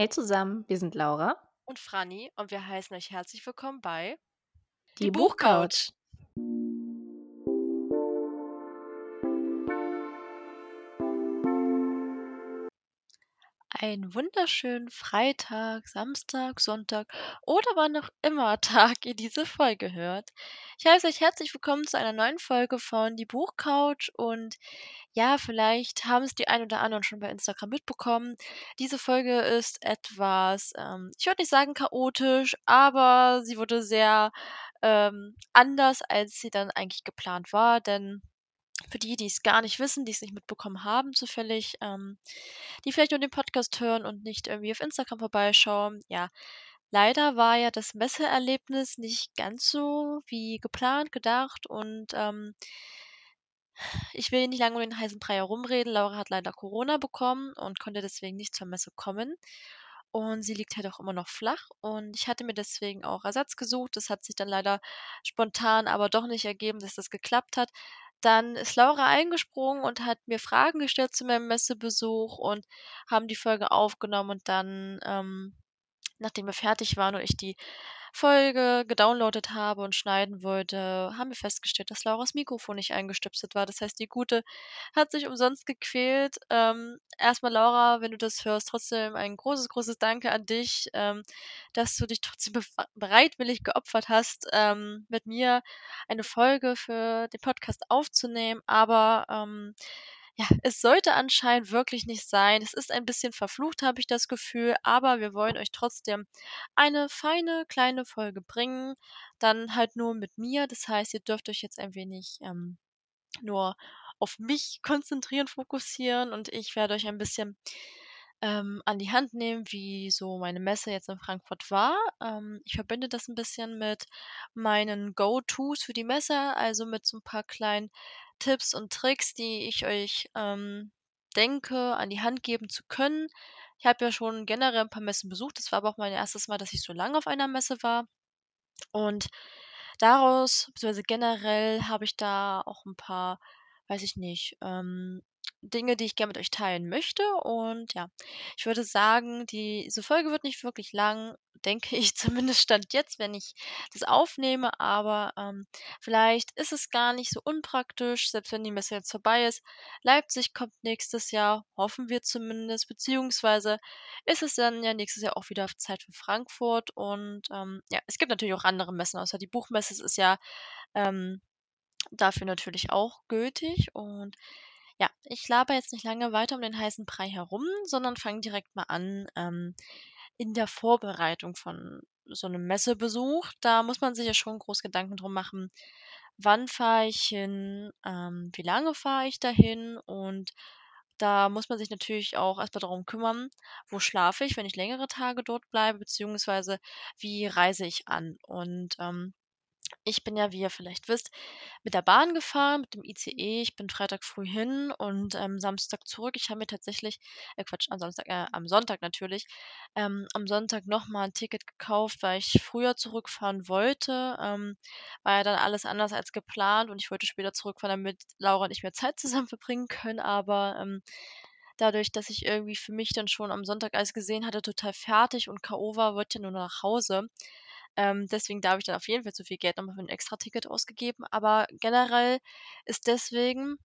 Hey zusammen, wir sind Laura. Und Franny und wir heißen euch herzlich willkommen bei Die, Buchcouch. Einen wunderschönen Freitag, Samstag, Sonntag oder wann auch immer Tag ihr diese Folge hört. Ich heiße euch herzlich willkommen zu einer neuen Folge von Die Buchcouch und ja, vielleicht haben es die ein oder anderen schon bei Instagram mitbekommen. Diese Folge ist etwas, ähm, ich würde nicht sagen chaotisch, aber sie wurde sehr ähm, anders, als sie dann eigentlich geplant war, denn für die, die es gar nicht wissen, die es nicht mitbekommen haben, zufällig, ähm, die vielleicht nur den Podcast hören und nicht irgendwie auf Instagram vorbeischauen. Ja, leider war ja das Messeerlebnis nicht ganz so wie geplant, gedacht und ähm, ich will nicht lange um den heißen Brei herumreden. Laura hat leider Corona bekommen und konnte deswegen nicht zur Messe kommen. Und sie liegt halt auch immer noch flach. Und ich hatte mir deswegen auch Ersatz gesucht. Das hat sich dann leider spontan aber doch nicht ergeben, dass das geklappt hat. Dann ist Laura eingesprungen und hat mir Fragen gestellt zu meinem Messebesuch und haben die Folge aufgenommen und dann, ähm, nachdem wir fertig waren und ich die Folge gedownloadet habe und schneiden wollte, haben wir festgestellt, dass Lauras Mikrofon nicht eingestöpselt war. Das heißt, die Gute hat sich umsonst gequält. Ähm, erstmal Laura, wenn du das hörst, trotzdem ein großes, großes Danke an dich, ähm, dass du dich trotzdem bereitwillig geopfert hast, ähm, mit mir eine Folge für den Podcast aufzunehmen. Aber ähm, ja, es sollte anscheinend wirklich nicht sein. Es ist ein bisschen verflucht, habe ich das Gefühl, aber wir wollen euch trotzdem eine feine kleine Folge bringen. Dann halt nur mit mir. Das heißt, ihr dürft euch jetzt ein wenig ähm, nur auf mich konzentrieren, fokussieren und ich werde euch ein bisschen ähm, an die Hand nehmen, wie so meine Messe jetzt in Frankfurt war. Ähm, ich verbinde das ein bisschen mit meinen Go-Tos für die Messe, also mit so ein paar kleinen Tipps und Tricks, die ich euch ähm, denke, an die Hand geben zu können. Ich habe ja schon generell ein paar Messen besucht. Das war aber auch mein erstes Mal, dass ich so lange auf einer Messe war. Und daraus, beziehungsweise generell, habe ich da auch ein paar, weiß ich nicht, ähm, Dinge, die ich gerne mit euch teilen möchte. Und ja, ich würde sagen, die, diese Folge wird nicht wirklich lang, denke ich, zumindest stand jetzt, wenn ich das aufnehme. Aber ähm, vielleicht ist es gar nicht so unpraktisch, selbst wenn die Messe jetzt vorbei ist. Leipzig kommt nächstes Jahr, hoffen wir zumindest, beziehungsweise ist es dann ja nächstes Jahr auch wieder Zeit für Frankfurt. Und ähm, ja, es gibt natürlich auch andere Messen, außer die Buchmesse es ist ja ähm, dafür natürlich auch gültig. Und ja, ich laber jetzt nicht lange weiter um den heißen Brei herum, sondern fange direkt mal an ähm, in der Vorbereitung von so einem Messebesuch. Da muss man sich ja schon groß Gedanken drum machen, wann fahre ich hin, ähm, wie lange fahre ich dahin und da muss man sich natürlich auch erstmal darum kümmern, wo schlafe ich, wenn ich längere Tage dort bleibe, beziehungsweise wie reise ich an. Und ähm, ich bin ja, wie ihr vielleicht wisst, mit der Bahn gefahren, mit dem ICE. Ich bin Freitag früh hin und ähm, Samstag zurück. Ich habe mir tatsächlich, äh Quatsch, am Samstag, äh, am Sonntag natürlich, ähm, am Sonntag nochmal ein Ticket gekauft, weil ich früher zurückfahren wollte. Ähm, war ja dann alles anders als geplant und ich wollte später zurückfahren, damit Laura und ich mehr Zeit zusammen verbringen können. Aber ähm, dadurch, dass ich irgendwie für mich dann schon am Sonntag alles gesehen hatte, total fertig und K.O. war, wollte nur nach Hause. Ähm, deswegen da habe ich dann auf jeden Fall zu viel Geld nochmal für ein Extra-Ticket ausgegeben. Aber generell ist deswegen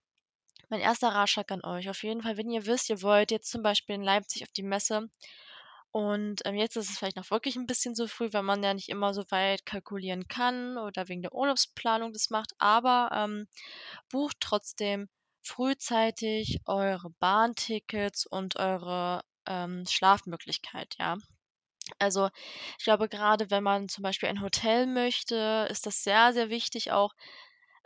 mein erster Ratschlag an euch. Auf jeden Fall, wenn ihr wisst, ihr wollt jetzt zum Beispiel in Leipzig auf die Messe und ähm, jetzt ist es vielleicht noch wirklich ein bisschen zu früh, weil man ja nicht immer so weit kalkulieren kann oder wegen der Urlaubsplanung das macht, aber ähm, bucht trotzdem frühzeitig eure Bahntickets und eure ähm, Schlafmöglichkeit, ja. Also, ich glaube, gerade wenn man zum Beispiel ein Hotel möchte, ist das sehr, sehr wichtig auch,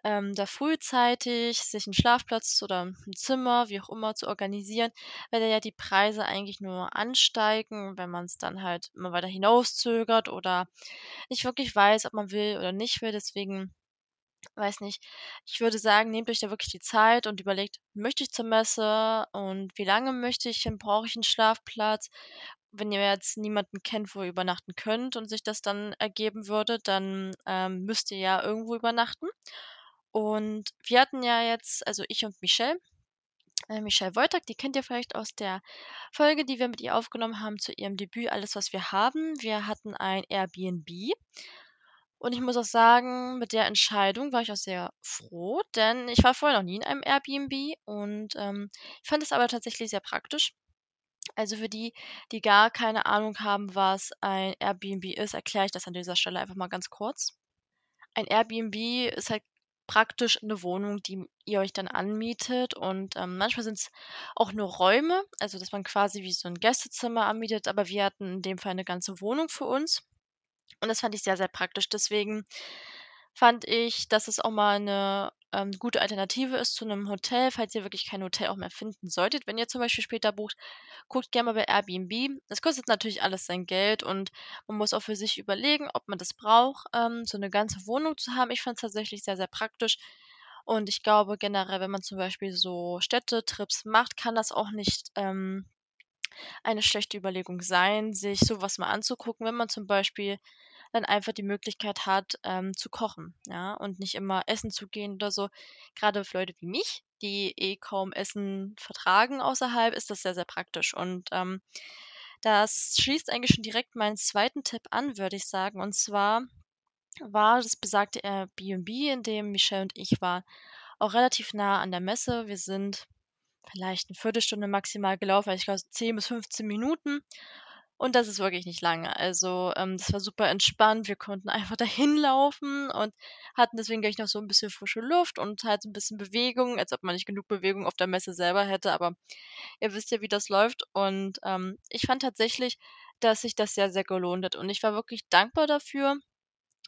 ähm, da frühzeitig sich einen Schlafplatz oder ein Zimmer, wie auch immer, zu organisieren, weil da ja die Preise eigentlich nur ansteigen, wenn man es dann halt immer weiter hinauszögert oder nicht wirklich weiß, ob man will oder nicht will. Deswegen, weiß nicht, ich würde sagen, nehmt euch da wirklich die Zeit und überlegt: „Möchte ich zur Messe und wie lange möchte ich hin? Brauche ich einen Schlafplatz?“ Wenn ihr jetzt niemanden kennt, wo ihr übernachten könnt und sich das dann ergeben würde, dann, ähm, müsst ihr ja irgendwo übernachten. Und wir hatten ja jetzt also ich und Michelle, äh, Michelle Wojtak, die kennt ihr vielleicht aus der Folge, die wir mit ihr aufgenommen haben zu ihrem Debüt Alles, was wir haben. Wir hatten ein Airbnb. Und ich muss auch sagen, mit der Entscheidung war ich auch sehr froh, denn ich war vorher noch nie in einem Airbnb und ähm, ich fand es aber tatsächlich sehr praktisch. Also für die, die gar keine Ahnung haben, was ein Airbnb ist, erkläre ich das an dieser Stelle einfach mal ganz kurz. Ein Airbnb ist halt praktisch eine Wohnung, die ihr euch dann anmietet und, ähm, manchmal es auch nur Räume, also dass man quasi wie so ein Gästezimmer anmietet, aber wir hatten in dem Fall eine ganze Wohnung für uns und das fand ich sehr, sehr praktisch. Deswegen fand ich, dass es auch mal eine ähm, gute Alternative ist zu einem Hotel, falls ihr wirklich kein Hotel auch mehr finden solltet. Wenn ihr zum Beispiel später bucht, guckt gerne mal bei Airbnb. Das kostet natürlich alles sein Geld und man muss auch für sich überlegen, ob man das braucht, ähm, so eine ganze Wohnung zu haben. Ich fand es tatsächlich sehr, sehr praktisch und ich glaube generell, wenn man zum Beispiel so Städtetrips macht, kann das auch nicht, ähm, eine schlechte Überlegung sein, sich sowas mal anzugucken, wenn man zum Beispiel dann einfach die Möglichkeit hat, ähm, zu kochen, ja, und nicht immer essen zu gehen oder so. Gerade für Leute wie mich, die eh kaum Essen vertragen außerhalb, ist das sehr, sehr praktisch. Und ähm, das schließt eigentlich schon direkt meinen zweiten Tipp an, würde ich sagen. Und zwar war das besagte Airbnb, in dem Michelle und ich waren, auch relativ nah an der Messe. Wir sind vielleicht eine Viertelstunde maximal gelaufen, also ich glaube 10 bis 15 Minuten. Und das ist wirklich nicht lange. Also, ähm, das war super entspannt. Wir konnten einfach dahin laufen und hatten deswegen gleich noch so ein bisschen frische Luft und halt so 'n bisschen Bewegung, als ob man nicht genug Bewegung auf der Messe selber hätte, aber ihr wisst ja, wie das läuft. Und, ähm, ich fand tatsächlich, dass sich das sehr, sehr gelohnt hat. Und ich war wirklich dankbar dafür,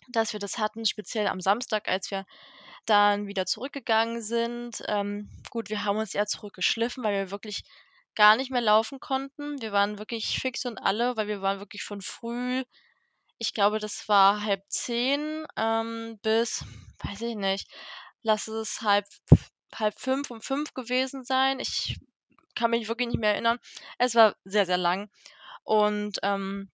dass wir das hatten, speziell am Samstag, als wir dann wieder zurückgegangen sind. Ähm, gut, wir haben uns eher zurückgeschliffen, weil wir wirklich gar nicht mehr laufen konnten. Wir waren wirklich fix und alle, weil wir waren wirklich von früh ich glaube, das war halb zehn ähm, bis, weiß ich nicht, lass es halb halb fünf um fünf gewesen sein. Ich kann mich wirklich nicht mehr erinnern. Es war sehr, sehr lang und, ähm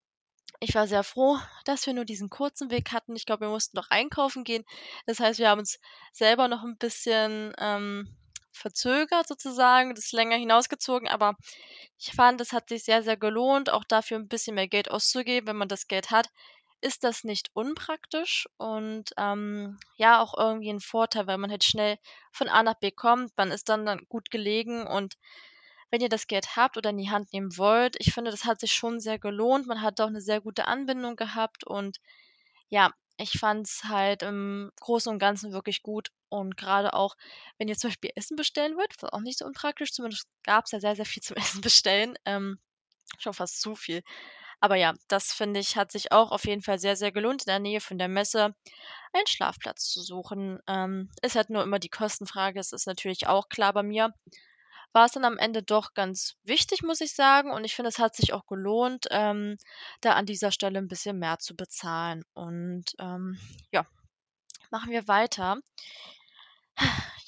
ich war sehr froh, dass wir nur diesen kurzen Weg hatten. Ich glaube, wir mussten noch einkaufen gehen. Das heißt, wir haben uns selber noch ein bisschen, ähm, verzögert sozusagen, das länger hinausgezogen, aber ich fand, es hat sich sehr, sehr gelohnt, auch dafür ein bisschen mehr Geld auszugeben. Wenn man das Geld hat, ist das nicht unpraktisch und, ähm, ja, auch irgendwie ein Vorteil, weil man halt schnell von A nach B kommt. Man ist dann dann gut gelegen und wenn ihr das Geld habt oder in die Hand nehmen wollt. Ich finde, das hat sich schon sehr gelohnt. Man hat auch eine sehr gute Anbindung gehabt und ja, ich fand es halt im Großen und Ganzen wirklich gut und gerade auch, wenn ihr zum Beispiel Essen bestellen wollt, war auch nicht so unpraktisch, zumindest gab es ja sehr, sehr viel zum Essen bestellen, ähm, schon fast zu viel. Aber ja, das finde ich, hat sich auch auf jeden Fall sehr, sehr gelohnt, in der Nähe von der Messe einen Schlafplatz zu suchen. Ähm, ist halt nur immer die Kostenfrage, das ist natürlich auch klar bei mir war es dann am Ende doch ganz wichtig, muss ich sagen. Und ich finde, es hat sich auch gelohnt, ähm, da an dieser Stelle ein bisschen mehr zu bezahlen. Und, ähm, ja, machen wir weiter.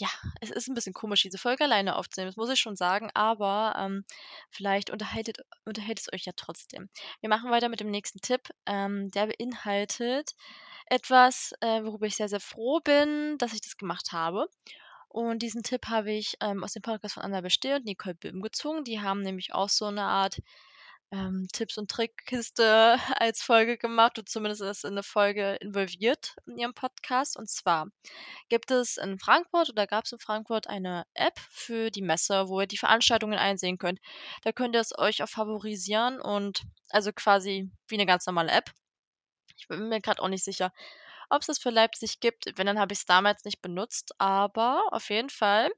Ja, es ist ein bisschen komisch, diese Folge alleine aufzunehmen, das muss ich schon sagen, aber, ähm, vielleicht unterhaltet unterhält es euch ja trotzdem. Wir machen weiter mit dem nächsten Tipp. Ähm, der beinhaltet etwas, äh, worüber ich sehr, sehr froh bin, dass ich das gemacht habe. Und diesen Tipp habe ich, ähm, aus dem Podcast von Anna Bestill und Nicole Böhm gezogen. Die haben nämlich auch so eine Art, ähm, Tipps und Trickkiste als Folge gemacht oder zumindest ist in 'ne Folge involviert in ihrem Podcast. Und zwar gibt es in Frankfurt oder gab es in Frankfurt eine App für die Messe, wo ihr die Veranstaltungen einsehen könnt. Da könnt ihr es euch auch favorisieren und also quasi wie eine ganz normale App. Ich bin mir gerade auch nicht sicher, ob es das für Leipzig gibt. Wenn, dann habe ich es damals nicht benutzt, aber auf jeden Fall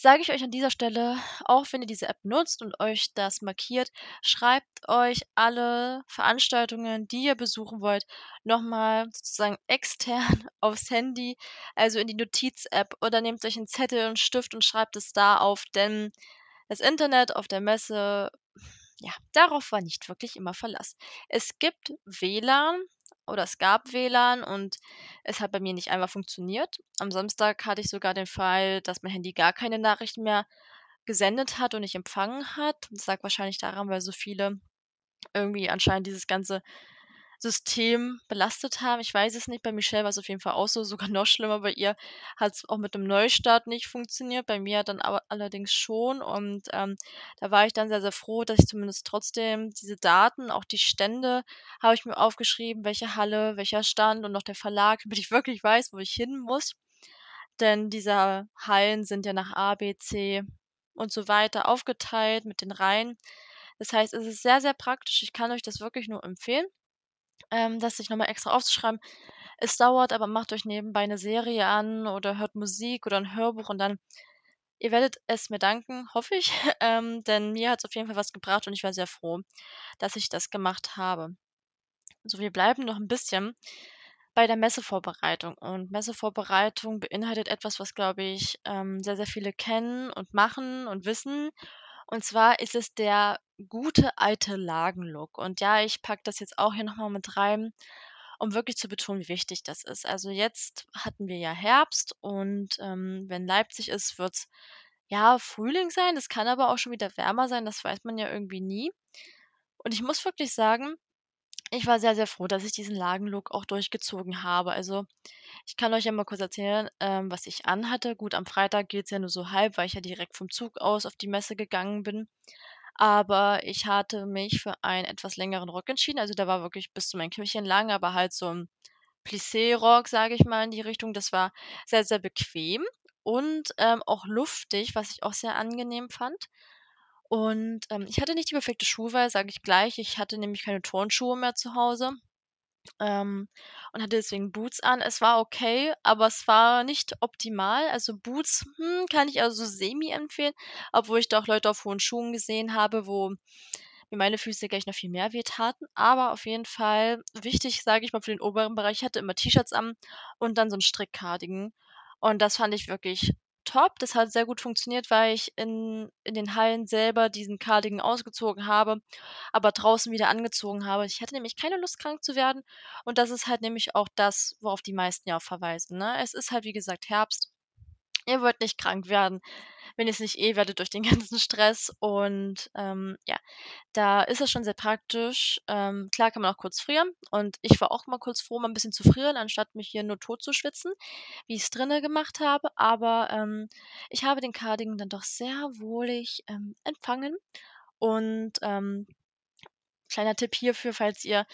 sage ich euch an dieser Stelle, auch wenn ihr diese App nutzt und euch das markiert, schreibt euch alle Veranstaltungen, die ihr besuchen wollt, nochmal sozusagen extern aufs Handy, also in die Notiz-App oder nehmt euch einen Zettel und Stift und schreibt es da auf, denn das Internet auf der Messe, ja, darauf war nicht wirklich immer Verlass. Es gibt WLAN, oder es gab WLAN und es hat bei mir nicht einmal funktioniert. Am Samstag hatte ich sogar den Fall, dass mein Handy gar keine Nachrichten mehr gesendet hat und nicht empfangen hat. Das lag wahrscheinlich daran, weil so viele irgendwie anscheinend dieses ganze System belastet haben. Ich weiß es nicht, bei Michelle war's auf jeden Fall auch so, sogar noch schlimmer. Bei ihr hat's auch mit dem Neustart nicht funktioniert, bei mir dann aber allerdings schon und, ähm, da war ich dann sehr, sehr froh, dass ich zumindest trotzdem diese Daten, auch die Stände habe ich mir aufgeschrieben, welche Halle, welcher Stand und auch der Verlag, damit ich wirklich weiß, wo ich hin muss. Denn diese Hallen sind ja nach A, B, C und so weiter aufgeteilt mit den Reihen. Das heißt, es ist sehr, sehr praktisch. Ich kann euch das wirklich nur empfehlen, ähm, das sich noch mal extra aufzuschreiben. Es dauert, aber macht euch nebenbei 'ne Serie an oder hört Musik oder 'n Hörbuch und dann ihr werdet es mir danken, hoffe ich, ähm, denn mir hat's auf jeden Fall was gebracht und ich war sehr froh, dass ich das gemacht habe. So, wir bleiben noch 'n bisschen bei der Messevorbereitung und Messevorbereitung beinhaltet etwas, was, glaube ich, ähm, sehr, sehr viele kennen und machen und wissen. Und zwar ist es der gute alte Lagenlook. Und ja, ich packe das jetzt auch hier noch mal mit rein, um wirklich zu betonen, wie wichtig das ist. Also, jetzt hatten wir ja Herbst und, ähm, wenn Leipzig ist, wird's, ja, Frühling sein. Es kann aber auch schon wieder wärmer sein, das weiß man ja irgendwie nie. Und ich muss wirklich sagen, ich war sehr, sehr froh, dass ich diesen Lagenlook auch durchgezogen habe. Also, ich kann euch ja mal kurz erzählen, ähm, was ich anhatte. Gut, am Freitag geht's ja nur so halb, weil ich ja direkt vom Zug aus auf die Messe gegangen bin. Aber ich hatte mich für einen etwas längeren Rock entschieden. Also, der war wirklich bis zu meinen Knöcheln lang, aber halt so 'n Plissé-Rock, sage ich mal, in die Richtung. Das war sehr, sehr bequem und, ähm, auch luftig, was ich auch sehr angenehm fand. Und, ähm, ich hatte nicht die perfekte Schuhwahl, sage ich gleich. Ich hatte nämlich keine Turnschuhe mehr zu Hause, ähm, und hatte deswegen Boots an. Es war okay, aber es war nicht optimal. Also, Boots, hm, kann ich also semi empfehlen, obwohl ich da auch Leute auf hohen Schuhen gesehen habe, wo mir meine Füße gleich noch viel mehr wehtaten. Aber auf jeden Fall wichtig, sage ich mal, für den oberen Bereich, ich hatte immer T-Shirts an und dann so 'n Strick-Cardigan. Und das fand ich wirklich top. Das hat sehr gut funktioniert, weil ich in in den Hallen selber diesen Cardigan ausgezogen habe, aber draußen wieder angezogen habe. Ich hatte nämlich keine Lust, krank zu werden und das ist halt nämlich auch das, worauf die meisten ja auch verweisen, ne? Es ist halt, wie gesagt, Herbst. Ihr wollt nicht krank werden, wenn ihr's nicht eh werdet durch den ganzen Stress und, ähm, ja, da ist es schon sehr praktisch. Ähm, klar kann man auch kurz frieren und ich war auch mal kurz froh, mal 'n bisschen zu frieren, anstatt mich hier nur tot zu schwitzen, wie ich's drinnen gemacht habe. Aber, ähm, ich habe den Cardigan dann doch sehr wohlig, ähm, empfangen und, ähm, kleiner Tipp hierfür, falls ihr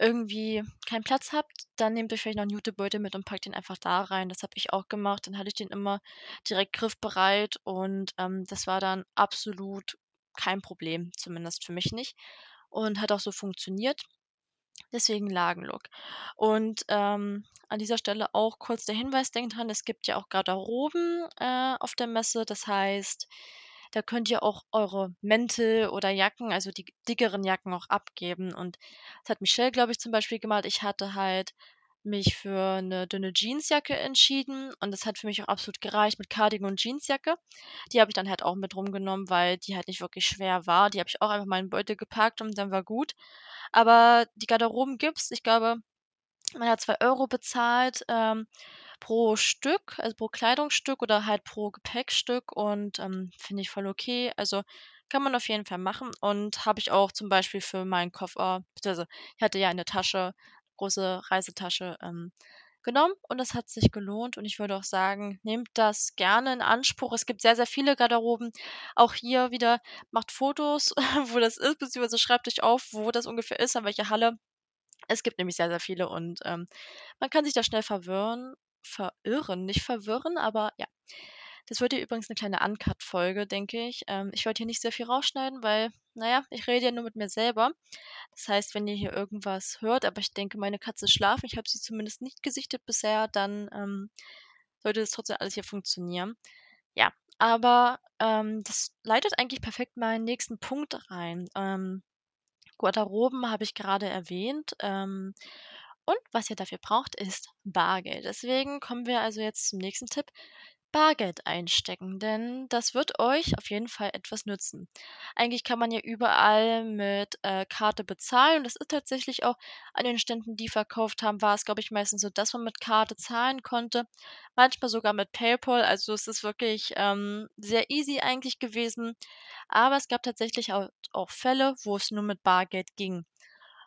irgendwie keinen Platz habt, dann nehmt euch vielleicht noch 'n Jutebeutel mit und packt den einfach da rein. Das habe ich auch gemacht. Dann hatte ich den immer direkt griffbereit und, ähm, das war dann absolut kein Problem, zumindest für mich nicht und hat auch so funktioniert. Deswegen Lagenlook. Und, ähm, an dieser Stelle auch kurz der Hinweis, denkt dran, es gibt ja auch Garderoben, äh, auf der Messe. Das heißt, da könnt ihr auch eure Mäntel oder Jacken, also die dickeren Jacken auch abgeben. Und das hat Michelle, glaube ich, zum Beispiel gemacht. Ich hatte halt mich für 'ne dünne Jeansjacke entschieden und das hat für mich auch absolut gereicht mit Cardigan und Jeansjacke. Die habe ich dann halt auch mit rumgenommen, weil die halt nicht wirklich schwer war. Die habe ich auch einfach mal in 'n Beutel gepackt und dann war gut. Aber die Garderoben gibt's. Ich glaube, man hat 2 € bezahlt, ähm, pro Stück, also pro Kleidungsstück oder halt pro Gepäckstück und, ähm, finde ich voll okay. Also, kann man auf jeden Fall machen und habe ich auch zum Beispiel für meinen Koffer beziehungsweise ich hatte ja eine Tasche, große Reisetasche, ähm, genommen und das hat sich gelohnt und ich würde auch sagen, nehmt das gerne in Anspruch. Es gibt sehr, sehr viele Garderoben. Auch hier wieder, macht Fotos, wo das ist, beziehungsweise schreibt euch auf, wo das ungefähr ist, an welcher Halle. Es gibt nämlich sehr, sehr viele und, ähm, man kann sich da schnell verwirren verirren, nicht verwirren, aber ja. Das wird hier übrigens 'ne kleine Uncut-Folge, denke ich. Ähm, ich wollte hier nicht sehr viel rausschneiden, weil, na ja, ich rede ja nur mit mir selber. Das heißt, wenn ihr hier irgendwas hört, aber ich denke, meine Katze schlafen, ich habe sie zumindest nicht gesichtet bisher, dann, ähm, sollte das trotzdem alles hier funktionieren. Ja, aber, ähm, das leitet eigentlich perfekt meinen nächsten Punkt rein. Ähm, Garderoben habe ich grade erwähnt, ähm, und was ihr dafür braucht, ist Bargeld. Deswegen kommen wir also jetzt zum nächsten Tipp: Bargeld einstecken, denn das wird euch auf jeden Fall etwas nützen. Eigentlich kann man ja überall mit, äh, Karte bezahlen und das ist tatsächlich auch an den Ständen, die verkauft haben, war's, glaube ich, meistens so, dass man mit Karte zahlen konnte, manchmal sogar mit PayPal. Also, es ist wirklich, ähm, sehr easy eigentlich gewesen, aber es gab tatsächlich au auch Fälle, wo es nur mit Bargeld ging.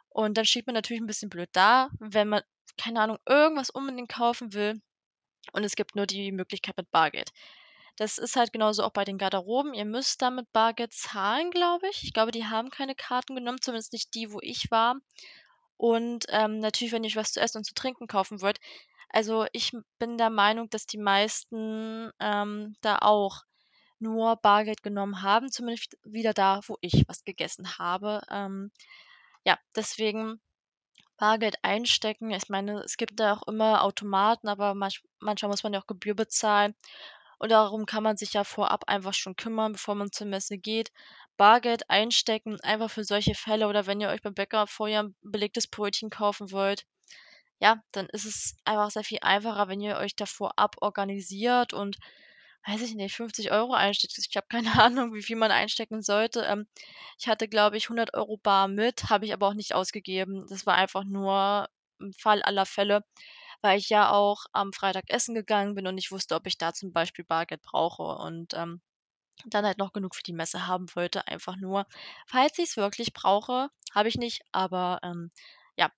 Und dann steht man natürlich 'n bisschen blöd da, wenn man, keine Ahnung, irgendwas unbedingt kaufen will und es gibt nur die Möglichkeit mit Bargeld. Das ist halt genauso auch bei den Garderoben. Ihr müsst da mit Bargeld zahlen, glaube ich. Ich glaube, die haben keine Karten genommen, zumindest nicht die, wo ich war. Und, ähm, natürlich, wenn ihr euch was zu essen und zu trinken kaufen wollt also, ich bin der Meinung, dass die meisten, ähm, da auch nur Bargeld genommen haben, zumindest wieder da, wo ich was gegessen habe. Ähm, ja, deswegen Bargeld einstecken. Ich meine, es gibt da auch immer Automaten, aber manch manchmal muss man ja auch Gebühr bezahlen und darum kann man sich ja vorab einfach schon kümmern, bevor man zur Messe geht. Bargeld einstecken, einfach für solche Fälle oder wenn ihr euch beim Bäcker vorher 'n belegtes Brötchen kaufen wollt, ja, dann ist es einfach sehr viel einfacher, wenn ihr euch da vorab organisiert und, weiß ich nicht, 50 € einsteckt. Ich habe keine Ahnung, wie viel man einstecken sollte. Ähm, ich hatte, glaube ich, 100 € bar mit, habe ich aber auch nicht ausgegeben. Das war einfach nur im Fall aller Fälle, weil ich ja auch am Freitag essen gegangen bin und nicht wusste, ob ich da zum Beispiel Bargeld brauche und, ähm, dann halt noch genug für die Messe haben wollte, einfach nur, falls ich's wirklich brauche. Habe ich nicht, aber, ähm, ja.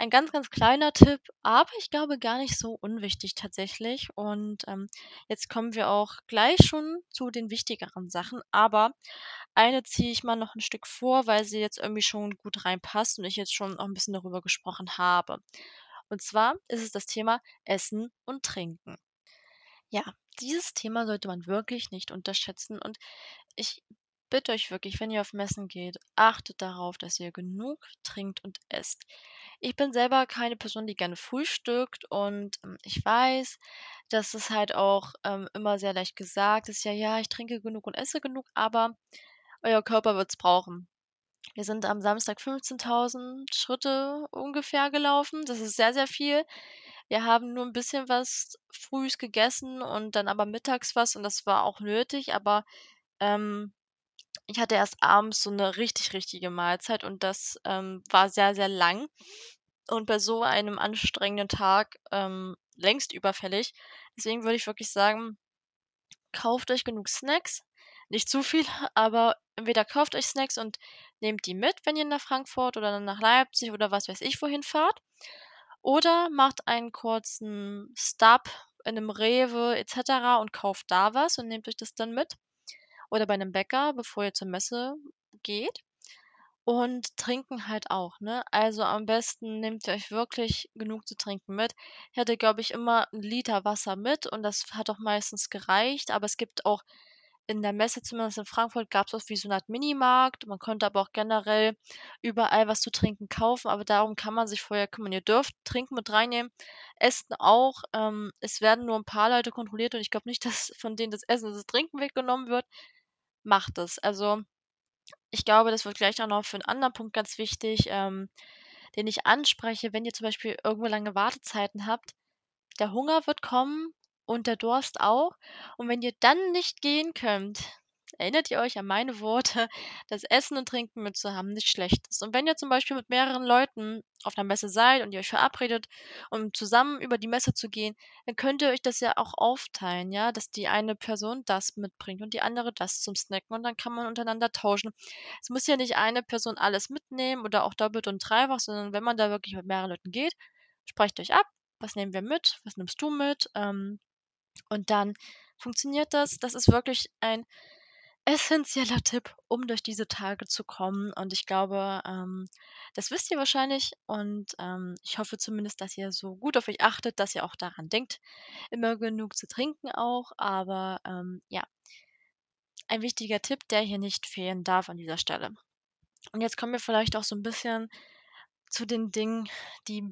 Ein ganz, ganz kleiner Tipp, aber ich glaube gar nicht so unwichtig tatsächlich. Und, ähm, jetzt kommen wir auch gleich schon zu den wichtigeren Sachen, aber eine ziehe ich mal noch 'n Stück vor, weil sie jetzt irgendwie schon gut reinpasst und ich jetzt schon auch 'n bisschen darüber gesprochen habe. Und zwar ist es das Thema Essen und Trinken. Ja, dieses Thema sollte man wirklich nicht unterschätzen und ich bitte euch wirklich, wenn ihr auf Messen geht, achtet darauf, dass ihr genug trinkt und esst. Ich bin selber keine Person, die gerne frühstückt und, hm, ich weiß, dass es halt auch, ähm, immer sehr leicht gesagt ist: „Ja, ja, ich trinke genug und esse genug“, aber euer Körper wird's brauchen. Wir sind am Samstag 15.000 Schritte ungefähr gelaufen. Das ist sehr, sehr viel. Wir haben nur 'n bisschen was frühs gegessen und dann aber mittags was und das war auch nötig, aber, ähm, ich hatte erst abends so 'ne richtig, richtige Mahlzeit und das, ähm, war sehr, sehr lang. Und bei so einem anstrengenden Tag, ähm, längst überfällig. Deswegen würde ich wirklich sagen, kauft euch genug Snacks, nicht zu viel, aber entweder kauft euch Snacks und nehmt die mit, wenn ihr nach Frankfurt oder nach Leipzig oder was weiß ich wohin fahrt. Oder macht einen kurzen Stop in 'nem Rewe et cetera und kauft da was und nehmt euch das dann mit oder bei 'nem Bäcker, bevor ihr zur Messe geht. Und trinken halt auch, ne? Also, am besten nehmt ihr euch wirklich genug zu trinken mit. Ich hatte, glaube ich, immer 'n Liter Wasser mit und das hat auch meistens gereicht, aber es gibt auch in der Messe, zumindest in Frankfurt, gab's auch wie so 'ne Art Minimarkt. Man konnte aber auch generell überall was zu trinken kaufen, aber darum kann man sich vorher kümmern. Ihr dürft Trinken mit reinnehmen, Essen auch. Ähm, es werden nur 'n paar Leute kontrolliert und ich glaube nicht, dass von denen das Essen und das Trinken weggenommen wird. Macht es. Also, ich glaube, das wird gleich auch noch für 'n anderen Punkt ganz wichtig, ähm, den ich anspreche, wenn ihr zum Beispiel irgendwo lange Wartezeiten habt. Der Hunger wird kommen und der Durst auch und wenn ihr dann nicht gehen könnt, erinnert ihr euch an meine Worte, dass Essen und Trinken mitzuhaben nicht schlecht ist. Und wenn ihr zum Beispiel mit mehreren Leuten auf 'ner Messe seid und ihr euch verabredet, um zusammen über die Messe zu gehen, dann könnt ihr euch das ja auch aufteilen, ja, dass die eine Person das mitbringt und die andere das zum Snacken und dann kann man untereinander tauschen. Es muss ja nicht eine Person alles mitnehmen oder auch doppelt und dreifach, sondern wenn man da wirklich mit mehreren Leuten geht, sprecht euch ab: „Was nehmen wir mit? Was nimmst du mit?“ Ähm, und dann funktioniert das. Das ist wirklich ein essenzieller Tipp, um durch diese Tage zu kommen und ich glaube, ähm, das wisst ihr wahrscheinlich und, ähm, ich hoffe zumindest, dass ihr so gut auf euch achtet, dass ihr auch daran denkt, immer genug zu trinken auch, aber, ähm, ja. Ein wichtiger Tipp, der hier nicht fehlen darf an dieser Stelle. Und jetzt kommen wir vielleicht auch so 'n bisschen zu den Dingen, die,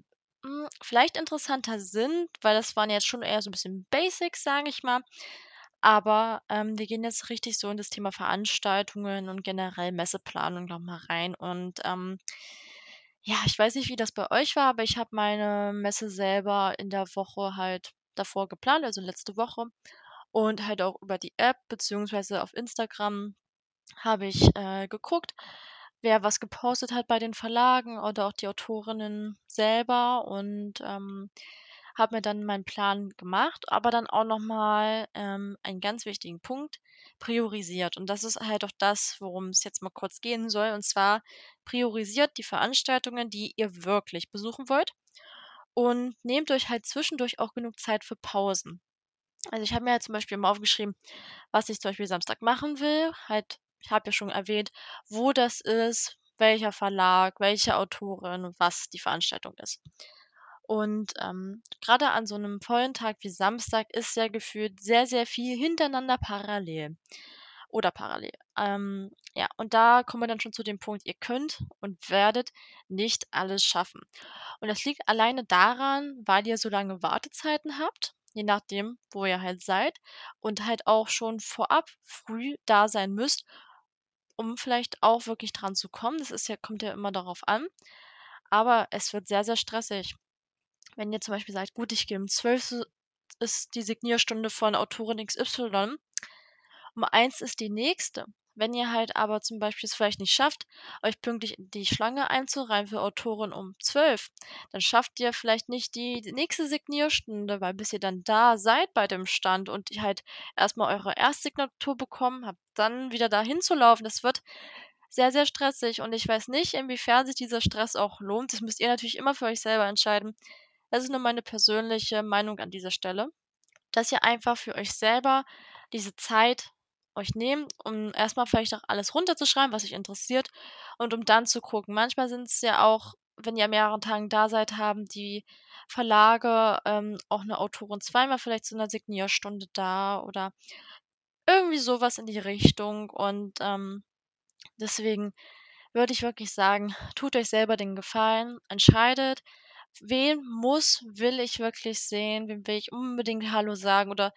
hm, vielleicht interessanter sind, weil das waren jetzt schon eher so 'n bisschen Basics, sage ich mal. Aber, ähm, wir gehen jetzt richtig so in das Thema Veranstaltungen und generell Messeplanung noch mal rein. Und, ähm, ja, ich weiß nicht, wie das bei euch war, aber ich habe meine Messe selber in der Woche halt davor geplant, also letzte Woche. Und halt auch über die App beziehungsweise auf Instagram habe ich, äh, geguckt, wer was gepostet hat bei den Verlagen oder auch die Autorinnen selber. Und, ähm, habe mir dann meinen Plan gemacht, aber dann auch noch mal, ähm, einen ganz wichtigen Punkt. priorisiert. Und das ist halt auch das, worum es jetzt mal kurz gehen soll. Und zwar priorisiert die Veranstaltungen, die ihr wirklich besuchen wollt und nehmt euch halt zwischendurch auch genug Zeit für Pausen. Also ich habe mir halt zum Beispiel mal aufgeschrieben, was ich zum Beispiel Samstag machen will. Halt, ich habe ja schon erwähnt, wo das ist, welcher Verlag, welche Autorin, was die Veranstaltung ist. Und ähm, gerade an so einem vollen Tag wie Samstag ist ja gefühlt sehr, sehr viel hintereinander parallel. Oder parallel. Ähm, ja, und da kommen wir dann schon zu dem Punkt, ihr könnt und werdet nicht alles schaffen. Und das liegt alleine daran, weil ihr so lange Wartezeiten habt, je nachdem, wo ihr halt seid, und halt auch schon vorab früh da sein müsst, um vielleicht auch wirklich dran zu kommen. Das ist ja, kommt ja immer darauf an. Aber es wird sehr, sehr stressig. Wenn ihr zum Beispiel sagt, gut, ich gehe um 12 Uhr ist die Signierstunde von Autorin XY, um eins ist die nächste. Wenn ihr halt aber zum Beispiel es vielleicht nicht schafft, euch pünktlich in die Schlange einzureihen für Autorin um 12, dann schafft ihr vielleicht nicht die nächste Signierstunde, weil bis ihr dann da seid bei dem Stand und halt erstmal eure Erstsignatur bekommen habt, dann wieder da hinzulaufen, das wird sehr, sehr stressig und ich weiß nicht, inwiefern sich dieser Stress auch lohnt. Das müsst ihr natürlich immer für euch selber entscheiden. Das ist nur meine persönliche Meinung an dieser Stelle, dass ihr einfach für euch selber diese Zeit euch nehmt, um erstmal vielleicht auch alles runterzuschreiben, was euch interessiert und um dann zu gucken. Manchmal sind es ja auch, wenn ihr an mehreren Tagen da seid, haben die Verlage ähm, auch eine Autorin zweimal vielleicht zu einer Signierstunde da oder irgendwie sowas in die Richtung und ähm, deswegen würde ich wirklich sagen, tut euch selber den Gefallen, entscheidet, wen muss, will ich wirklich sehen, wem will ich unbedingt Hallo sagen oder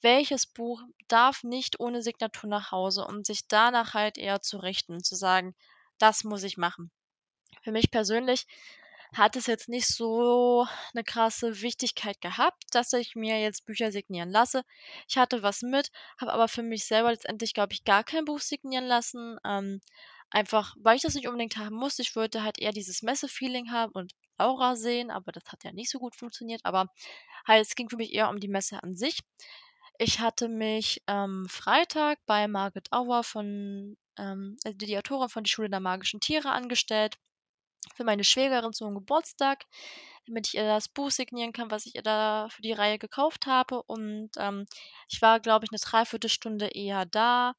welches Buch darf nicht ohne Signatur nach Hause, um sich danach halt eher zu richten, zu sagen, das muss ich machen. Für mich persönlich hat es jetzt nicht so eine krasse Wichtigkeit gehabt, dass ich mir jetzt Bücher signieren lasse. Ich hatte was mit, habe aber für mich selber letztendlich, glaube ich, gar kein Buch signieren lassen. Ähm, einfach, weil ich das nicht unbedingt haben musste. Ich wollte halt eher dieses Messe-Feeling haben und Laura sehen, aber das hat ja nicht so gut funktioniert. Aber halt, es ging für mich eher um die Messe an sich. Ich hatte mich ähm, Freitag bei Margaret Auer von, ähm, also die Autorin von Die Schule der magischen Tiere angestellt für meine Schwägerin zum Geburtstag, damit ich ihr das Buch signieren kann, was ich ihr da für die Reihe gekauft habe. Und ähm, ich war, glaube ich, eine Dreiviertelstunde eher da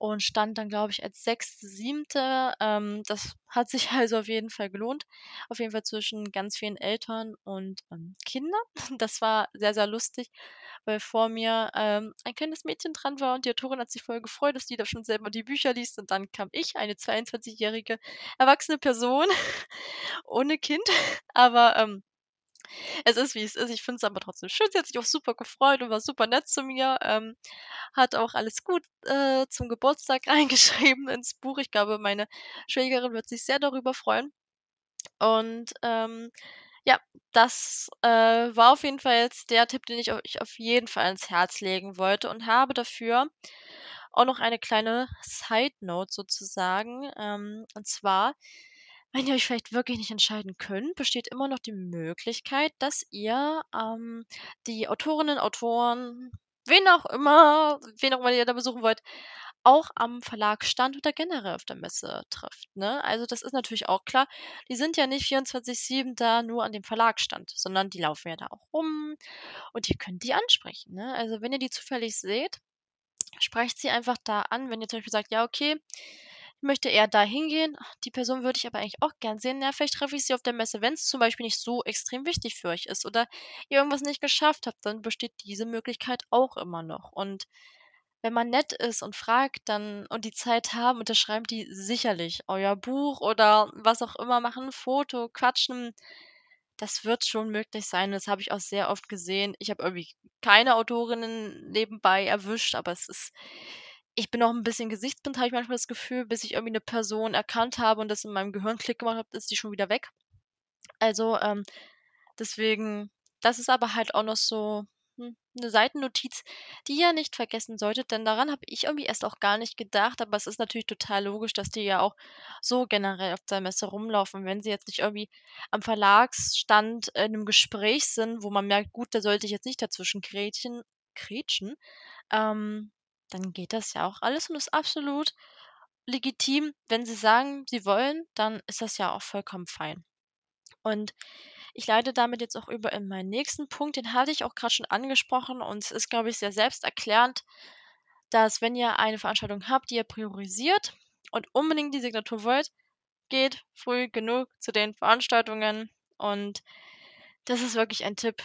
und stand dann, glaube ich, als sechste, siebte. Ähm, das hat sich also auf jeden Fall gelohnt. Auf jeden Fall zwischen ganz vielen Eltern und ähm, Kindern. Das war sehr, sehr lustig, weil vor mir ähm, ein kleines Mädchen dran war und die Autorin hat sich voll gefreut, dass die da schon selber die Bücher liest. Und dann kam ich, eine 22-jährige erwachsene Person ohne Kind. Aber ähm, es ist, wie es ist. Ich finde es aber trotzdem schön. Sie hat sich auch super gefreut und war super nett zu mir. Ähm, hat auch alles gut äh, zum Geburtstag reingeschrieben ins Buch. Ich glaube, meine Schwägerin wird sich sehr darüber freuen. Und ähm, ja, das äh, war auf jeden Fall jetzt der Tipp, den ich euch auf jeden Fall ans Herz legen wollte und habe dafür auch noch eine kleine Side Note sozusagen. Ähm, und zwar wenn ihr euch vielleicht wirklich nicht entscheiden könnt, besteht immer noch die Möglichkeit, dass ihr ähm, die Autorinnen, Autoren, wen auch immer, wen auch immer ihr da besuchen wollt, auch am Verlagsstand oder generell auf der Messe trifft. Ne? Also das ist natürlich auch klar. Die sind ja nicht 24-7 da nur an dem Verlagsstand, sondern die laufen ja da auch rum und ihr könnt die ansprechen. Ne? Also wenn ihr die zufällig seht, sprecht sie einfach da an. Wenn ihr zum Beispiel sagt, ja, okay, möchte eher da hingehen. Die Person würde ich aber eigentlich auch gern sehen. Ja, vielleicht treffe ich sie auf der Messe, wenn es zum Beispiel nicht so extrem wichtig für euch ist oder ihr irgendwas nicht geschafft habt, dann besteht diese Möglichkeit auch immer noch. Und wenn man nett ist und fragt dann und die Zeit haben, unterschreiben die sicherlich euer Buch oder was auch immer, machen ein Foto, quatschen. Das wird schon möglich sein. Das habe ich auch sehr oft gesehen. Ich habe irgendwie keine Autorinnen nebenbei erwischt, aber es ist ich bin auch ein bisschen gesichtsblind, habe ich manchmal das Gefühl, bis ich irgendwie eine Person erkannt habe und das in meinem Gehirn Klick gemacht hat, ist die schon wieder weg. Also, ähm, deswegen das ist aber halt auch noch so, hm, 'ne Seitennotiz, die ihr nicht vergessen solltet, denn daran habe ich irgendwie erst auch gar nicht gedacht, aber es ist natürlich total logisch, dass die ja auch so generell auf der Messe rumlaufen. Wenn sie jetzt nicht irgendwie am Verlagsstand in 'nem Gespräch sind, wo man merkt: „Gut, da sollte ich jetzt nicht dazwischen grätschen grätschen“, ähm dann geht das ja auch alles und ist absolut legitim. Wenn sie sagen, sie wollen, dann ist das ja auch vollkommen fein. Und ich leite damit jetzt auch über in meinen nächsten Punkt, den hatte ich auch gerade schon angesprochen und es ist, glaube ich, sehr selbsterklärend, dass wenn ihr eine Veranstaltung habt, die ihr priorisiert und unbedingt die Signatur wollt, geht früh genug zu den Veranstaltungen und das ist wirklich ein Tipp.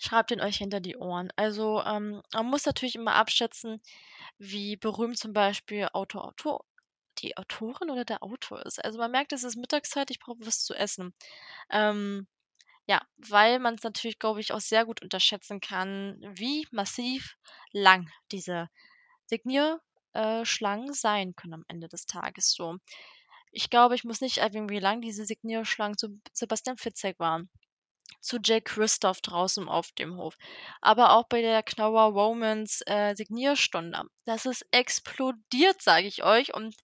Schreibt ihn euch hinter die Ohren. Also, ähm, man muss natürlich immer abschätzen, wie berühmt zum Beispiel Autor, Autor die Autorin oder der Autor ist. Also, man merkt, es ist Mittagszeit, ich brauche was zu essen. Ähm, ja, weil man es natürlich, glaube ich, auch sehr gut unterschätzen kann, wie massiv lang diese Signier äh, sein können am Ende des Tages so. Ich glaube, ich muss nicht erwähnen, wie lang diese Signierschlangen zu Sebastian Fitzek waren zu Jake Christoph draußen auf dem Hof. Aber auch bei der Knauer Romans äh, Signierstunde. Das ist explodiert, sage ich euch. Und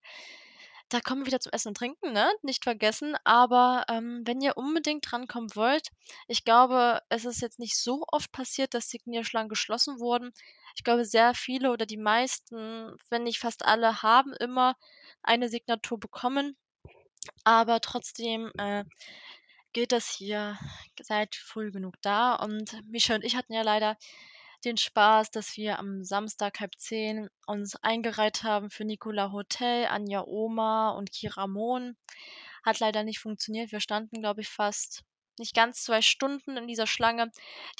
da kommen wir wieder zum Essen und Trinken, ne? Nicht vergessen. Aber ähm, wenn ihr unbedingt drankommen wollt, ich glaube, es ist jetzt nicht so oft passiert, dass Signierschlangen geschlossen wurden. Ich glaube, sehr viele oder die meisten, wenn nicht fast alle, haben immer eine Signatur bekommen. Aber trotzdem äh, gilt das hier, seid früh genug da. Und Michelle und ich hatten ja leider den Spaß, dass wir am Samstag halb zehn uns eingereiht haben für Nicola Hotel, Anja Oma und Kira Mohn. Hat leider nicht funktioniert. Wir standen, glaube ich, fast nicht ganz zwei Stunden in dieser Schlange.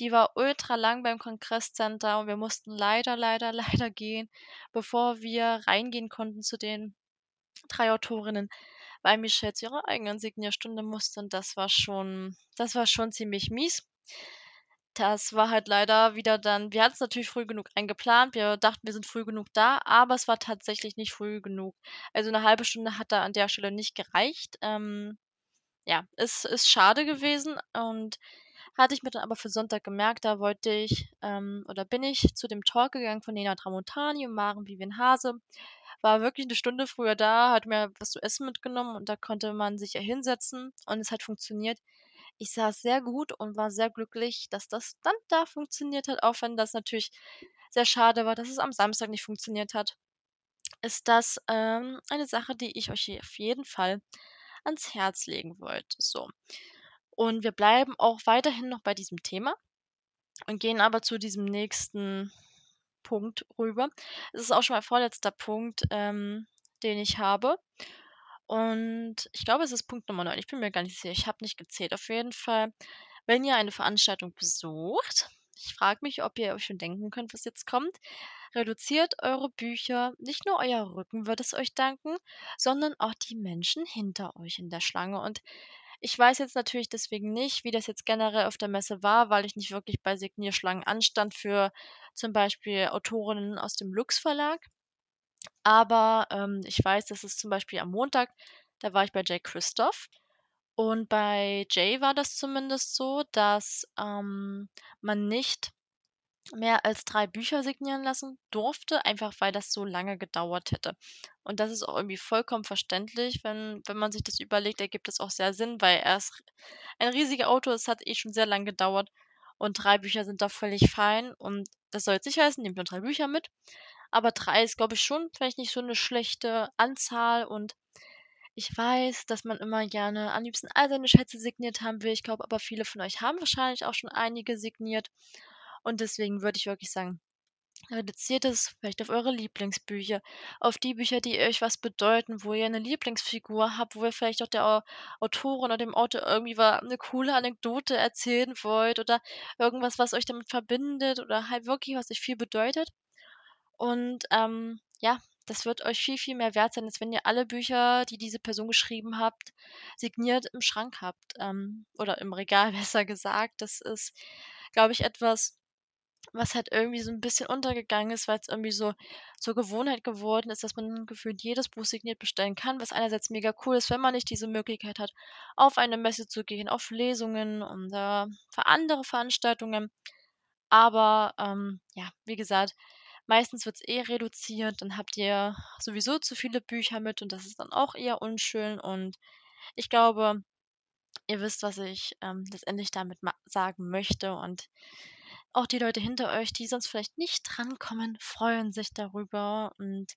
Die war ultra lang beim Kongresscenter und wir mussten leider, leider, leider gehen, bevor wir reingehen konnten zu den drei Autorinnen weil Michelle zu ihrer eigenen Signierstunde musste und das war schon das war schon ziemlich mies. Das war halt leider wieder dann wir hatten es natürlich früh genug eingeplant. Wir dachten, wir sind früh genug da, aber es war tatsächlich nicht früh genug. Also eine halbe Stunde hat da an der Stelle nicht gereicht. Ähm, ja, es ist schade gewesen und hatte ich mir dann aber für Sonntag gemerkt, da wollte ich ähm, oder bin ich zu dem Talk gegangen von Nena Tramontani und Maren Vivien Hase war wirklich eine Stunde früher da, hat mir was zu essen mitgenommen und da konnte man sich ja hinsetzen und es hat funktioniert. Ich saß sehr gut und war sehr glücklich, dass das dann da funktioniert hat, auch wenn das natürlich sehr schade war, dass es am Samstag nicht funktioniert hat. Ist das, ähm, eine Sache, die ich euch auf jeden Fall ans Herz legen wollte, so. Und wir bleiben auch weiterhin noch bei diesem Thema und gehen aber zu diesem nächsten Punkt rüber. Es ist auch schon mein vorletzter Punkt, ähm, den ich habe. Und ich glaube, es ist Punkt Nummer 9. Ich bin mir gar nicht sicher. Ich habe nicht gezählt. Auf jeden Fall, wenn ihr eine Veranstaltung besucht, ich frage mich, ob ihr euch schon denken könnt, was jetzt kommt. Reduziert eure Bücher. Nicht nur euer Rücken wird es euch danken, sondern auch die Menschen hinter euch in der Schlange. Und ich weiß jetzt natürlich deswegen nicht, wie das jetzt generell auf der Messe war, weil ich nicht wirklich bei Signierschlangen anstand für zum Beispiel Autorinnen aus dem Lux Verlag. Aber ähm, ich weiß, dass es zum Beispiel am Montag, da war ich bei Jay Christoph. Und bei Jay war das zumindest so, dass ähm, man nicht mehr als drei Bücher signieren lassen durfte, einfach weil das so lange gedauert hätte. Und das ist auch irgendwie vollkommen verständlich, wenn, wenn man sich das überlegt, ergibt es auch sehr Sinn, weil er ist ein riesiger Autor, es hat eh schon sehr lange gedauert und drei Bücher sind da völlig fein und das soll jetzt nicht heißen, nehmt nur drei Bücher mit, aber drei ist, glaube ich, schon vielleicht nicht so eine schlechte Anzahl und ich weiß, dass man immer gerne am liebsten all seine Schätze signiert haben will. Ich glaube aber viele von euch haben wahrscheinlich auch schon einige signiert und deswegen würde ich wirklich sagen, reduziert es vielleicht auf eure Lieblingsbücher, auf die Bücher, die euch was bedeuten, wo ihr eine Lieblingsfigur habt, wo ihr vielleicht auch der Autorin oder dem Autor irgendwie eine coole Anekdote erzählen wollt oder irgendwas, was euch damit verbindet oder halt wirklich, was euch viel bedeutet. Und ähm, ja, das wird euch viel, viel mehr wert sein, als wenn ihr alle Bücher, die diese Person geschrieben habt, signiert im Schrank habt ähm, oder im Regal besser gesagt. Das ist, glaube ich, etwas, was halt irgendwie so ein bisschen untergegangen ist, weil es irgendwie so zur Gewohnheit geworden ist, dass man gefühlt jedes Buch signiert bestellen kann, was einerseits mega cool ist, wenn man nicht diese Möglichkeit hat, auf eine Messe zu gehen, auf Lesungen und äh, für andere Veranstaltungen. Aber ähm, ja, wie gesagt, meistens wird es eh reduziert, dann habt ihr sowieso zu viele Bücher mit und das ist dann auch eher unschön. Und ich glaube, ihr wisst, was ich ähm, letztendlich damit sagen möchte. Und auch die Leute hinter euch, die sonst vielleicht nicht drankommen, freuen sich darüber. Und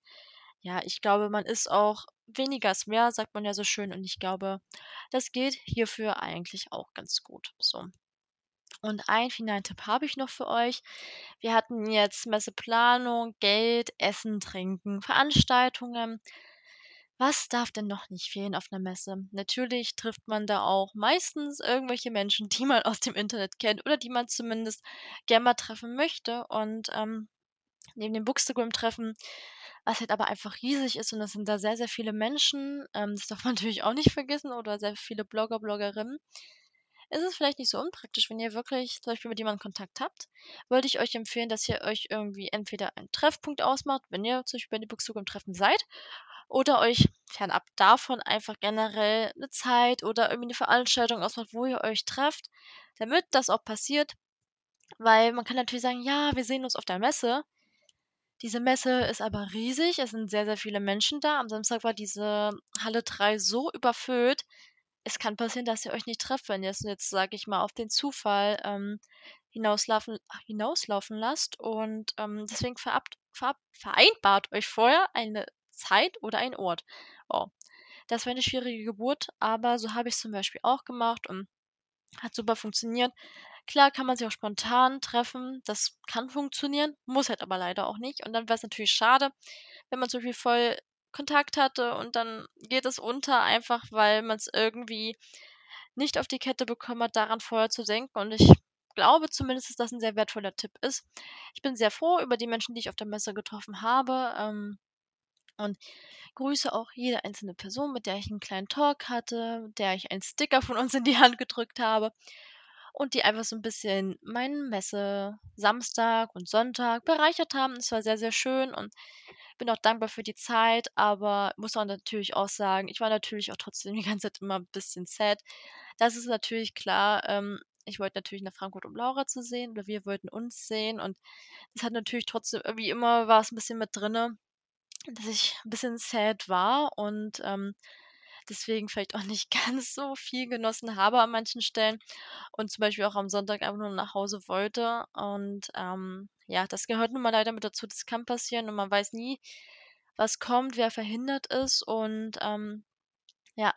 ja, ich glaube, man ist auch weniger ist mehr, sagt man ja so schön. Und ich glaube, das geht hierfür eigentlich auch ganz gut. So. Und einen finalen Tipp habe ich noch für euch. Wir hatten jetzt Messeplanung, Geld, Essen, Trinken, Veranstaltungen. Was darf denn noch nicht fehlen auf einer Messe? Natürlich trifft man da auch meistens irgendwelche Menschen, die man aus dem Internet kennt oder die man zumindest gerne mal treffen möchte. Und ähm, neben dem Bookstagram-Treffen, was halt aber einfach riesig ist und das sind da sehr, sehr viele Menschen, ähm, das darf man natürlich auch nicht vergessen, oder sehr viele Blogger, Bloggerinnen, ist es vielleicht nicht so unpraktisch, wenn ihr wirklich zum Beispiel mit jemandem Kontakt habt, würde ich euch empfehlen, dass ihr euch irgendwie entweder einen Treffpunkt ausmacht, wenn ihr zum Beispiel bei den Bookstagram-Treffen seid, oder euch fernab davon einfach generell eine Zeit oder irgendwie eine Veranstaltung ausmacht, wo ihr euch trefft, damit das auch passiert. Weil man kann natürlich sagen, ja, wir sehen uns auf der Messe. Diese Messe ist aber riesig, es sind sehr, sehr viele Menschen da. Am Samstag war diese Halle 3 so überfüllt. Es kann passieren, dass ihr euch nicht trefft, wenn ihr es jetzt, sage ich mal, auf den Zufall ähm, hinauslaufen, hinauslaufen lasst. Und ähm, deswegen verabt, verab, vereinbart euch vorher eine Zeit oder einen Ort. Oh, das war eine schwierige Geburt, aber so habe ich es zum Beispiel auch gemacht und hat super funktioniert. Klar kann man sich auch spontan treffen, das kann funktionieren, muss halt aber leider auch nicht. Und dann wäre es natürlich schade, wenn man so viel voll Kontakt hatte und dann geht es unter, einfach weil man es irgendwie nicht auf die Kette bekommen hat, daran vorher zu denken. Und ich glaube zumindest, dass das ein sehr wertvoller Tipp ist. Ich bin sehr froh über die Menschen, die ich auf der Messe getroffen habe. Ähm, und grüße auch jede einzelne Person, mit der ich einen kleinen Talk hatte, der ich einen Sticker von uns in die Hand gedrückt habe und die einfach so ein bisschen meinen Messe Samstag und Sonntag bereichert haben. Es war sehr, sehr schön und bin auch dankbar für die Zeit, aber muss auch natürlich auch sagen, ich war natürlich auch trotzdem die ganze Zeit immer ein bisschen sad. Das ist natürlich klar, ähm, ich wollte natürlich nach Frankfurt, um Laura zu sehen oder wir wollten uns sehen und das hat natürlich trotzdem irgendwie immer war es ein bisschen mit drinne dass ich ein bisschen sad war und, ähm, deswegen vielleicht auch nicht ganz so viel genossen habe an manchen Stellen und zum Beispiel auch am Sonntag einfach nur nach Hause wollte. Und, ähm, ja, das gehört nun mal leider mit dazu. Das kann passieren und man weiß nie, was kommt, wer verhindert ist und, ähm, ja,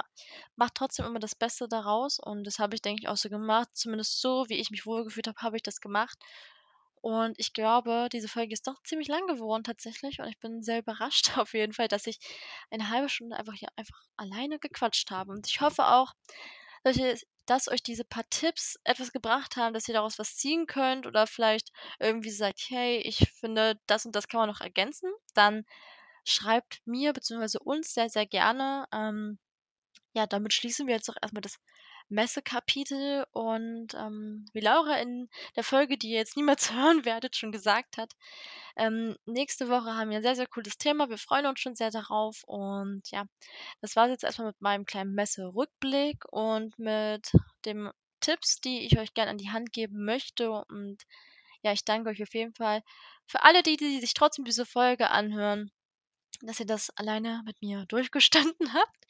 macht trotzdem immer das Beste daraus und das habe ich, denke ich, auch so gemacht. Zumindest so, wie ich mich wohlgefühlt habe, habe ich das gemacht. Und ich glaube, diese Folge ist doch ziemlich lang geworden tatsächlich und ich bin sehr überrascht auf jeden Fall, dass ich eine halbe Stunde einfach hier einfach alleine gequatscht habe. Und ich hoffe auch, dass, ihr, dass euch diese paar Tipps etwas gebracht haben, dass ihr daraus was ziehen könnt oder vielleicht irgendwie sagt, hey, ich finde, das und das kann man noch ergänzen. Dann schreibt mir bzw. uns sehr, sehr gerne. Ähm, ja, damit schließen wir jetzt doch erstmal das Messekapitel und ähm, wie Laura in der Folge, die ihr jetzt niemals hören werdet, schon gesagt hat, ähm, nächste Woche haben wir ein sehr, sehr cooles Thema. Wir freuen uns schon sehr darauf. Und ja, das war es jetzt erstmal mit meinem kleinen Messe-Rückblick und mit den Tipps, die ich euch gerne an die Hand geben möchte. Und ja, ich danke euch auf jeden Fall für alle die, die sich trotzdem diese Folge anhören dass ihr das alleine mit mir durchgestanden habt.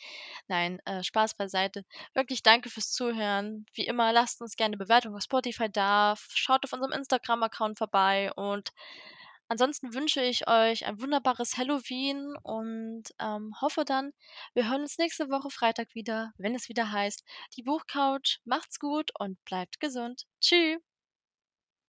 Nein, äh, Spaß beiseite. Wirklich danke fürs Zuhören. Wie immer, lasst uns gerne Bewertung auf Spotify da. Schaut auf unserem Instagram-Account vorbei. Und ansonsten wünsche ich euch ein wunderbares Halloween und ähm, hoffe dann, wir hören uns nächste Woche Freitag wieder, wenn es wieder heißt, die Buchcouch. Macht's gut und bleibt gesund. Tschüss.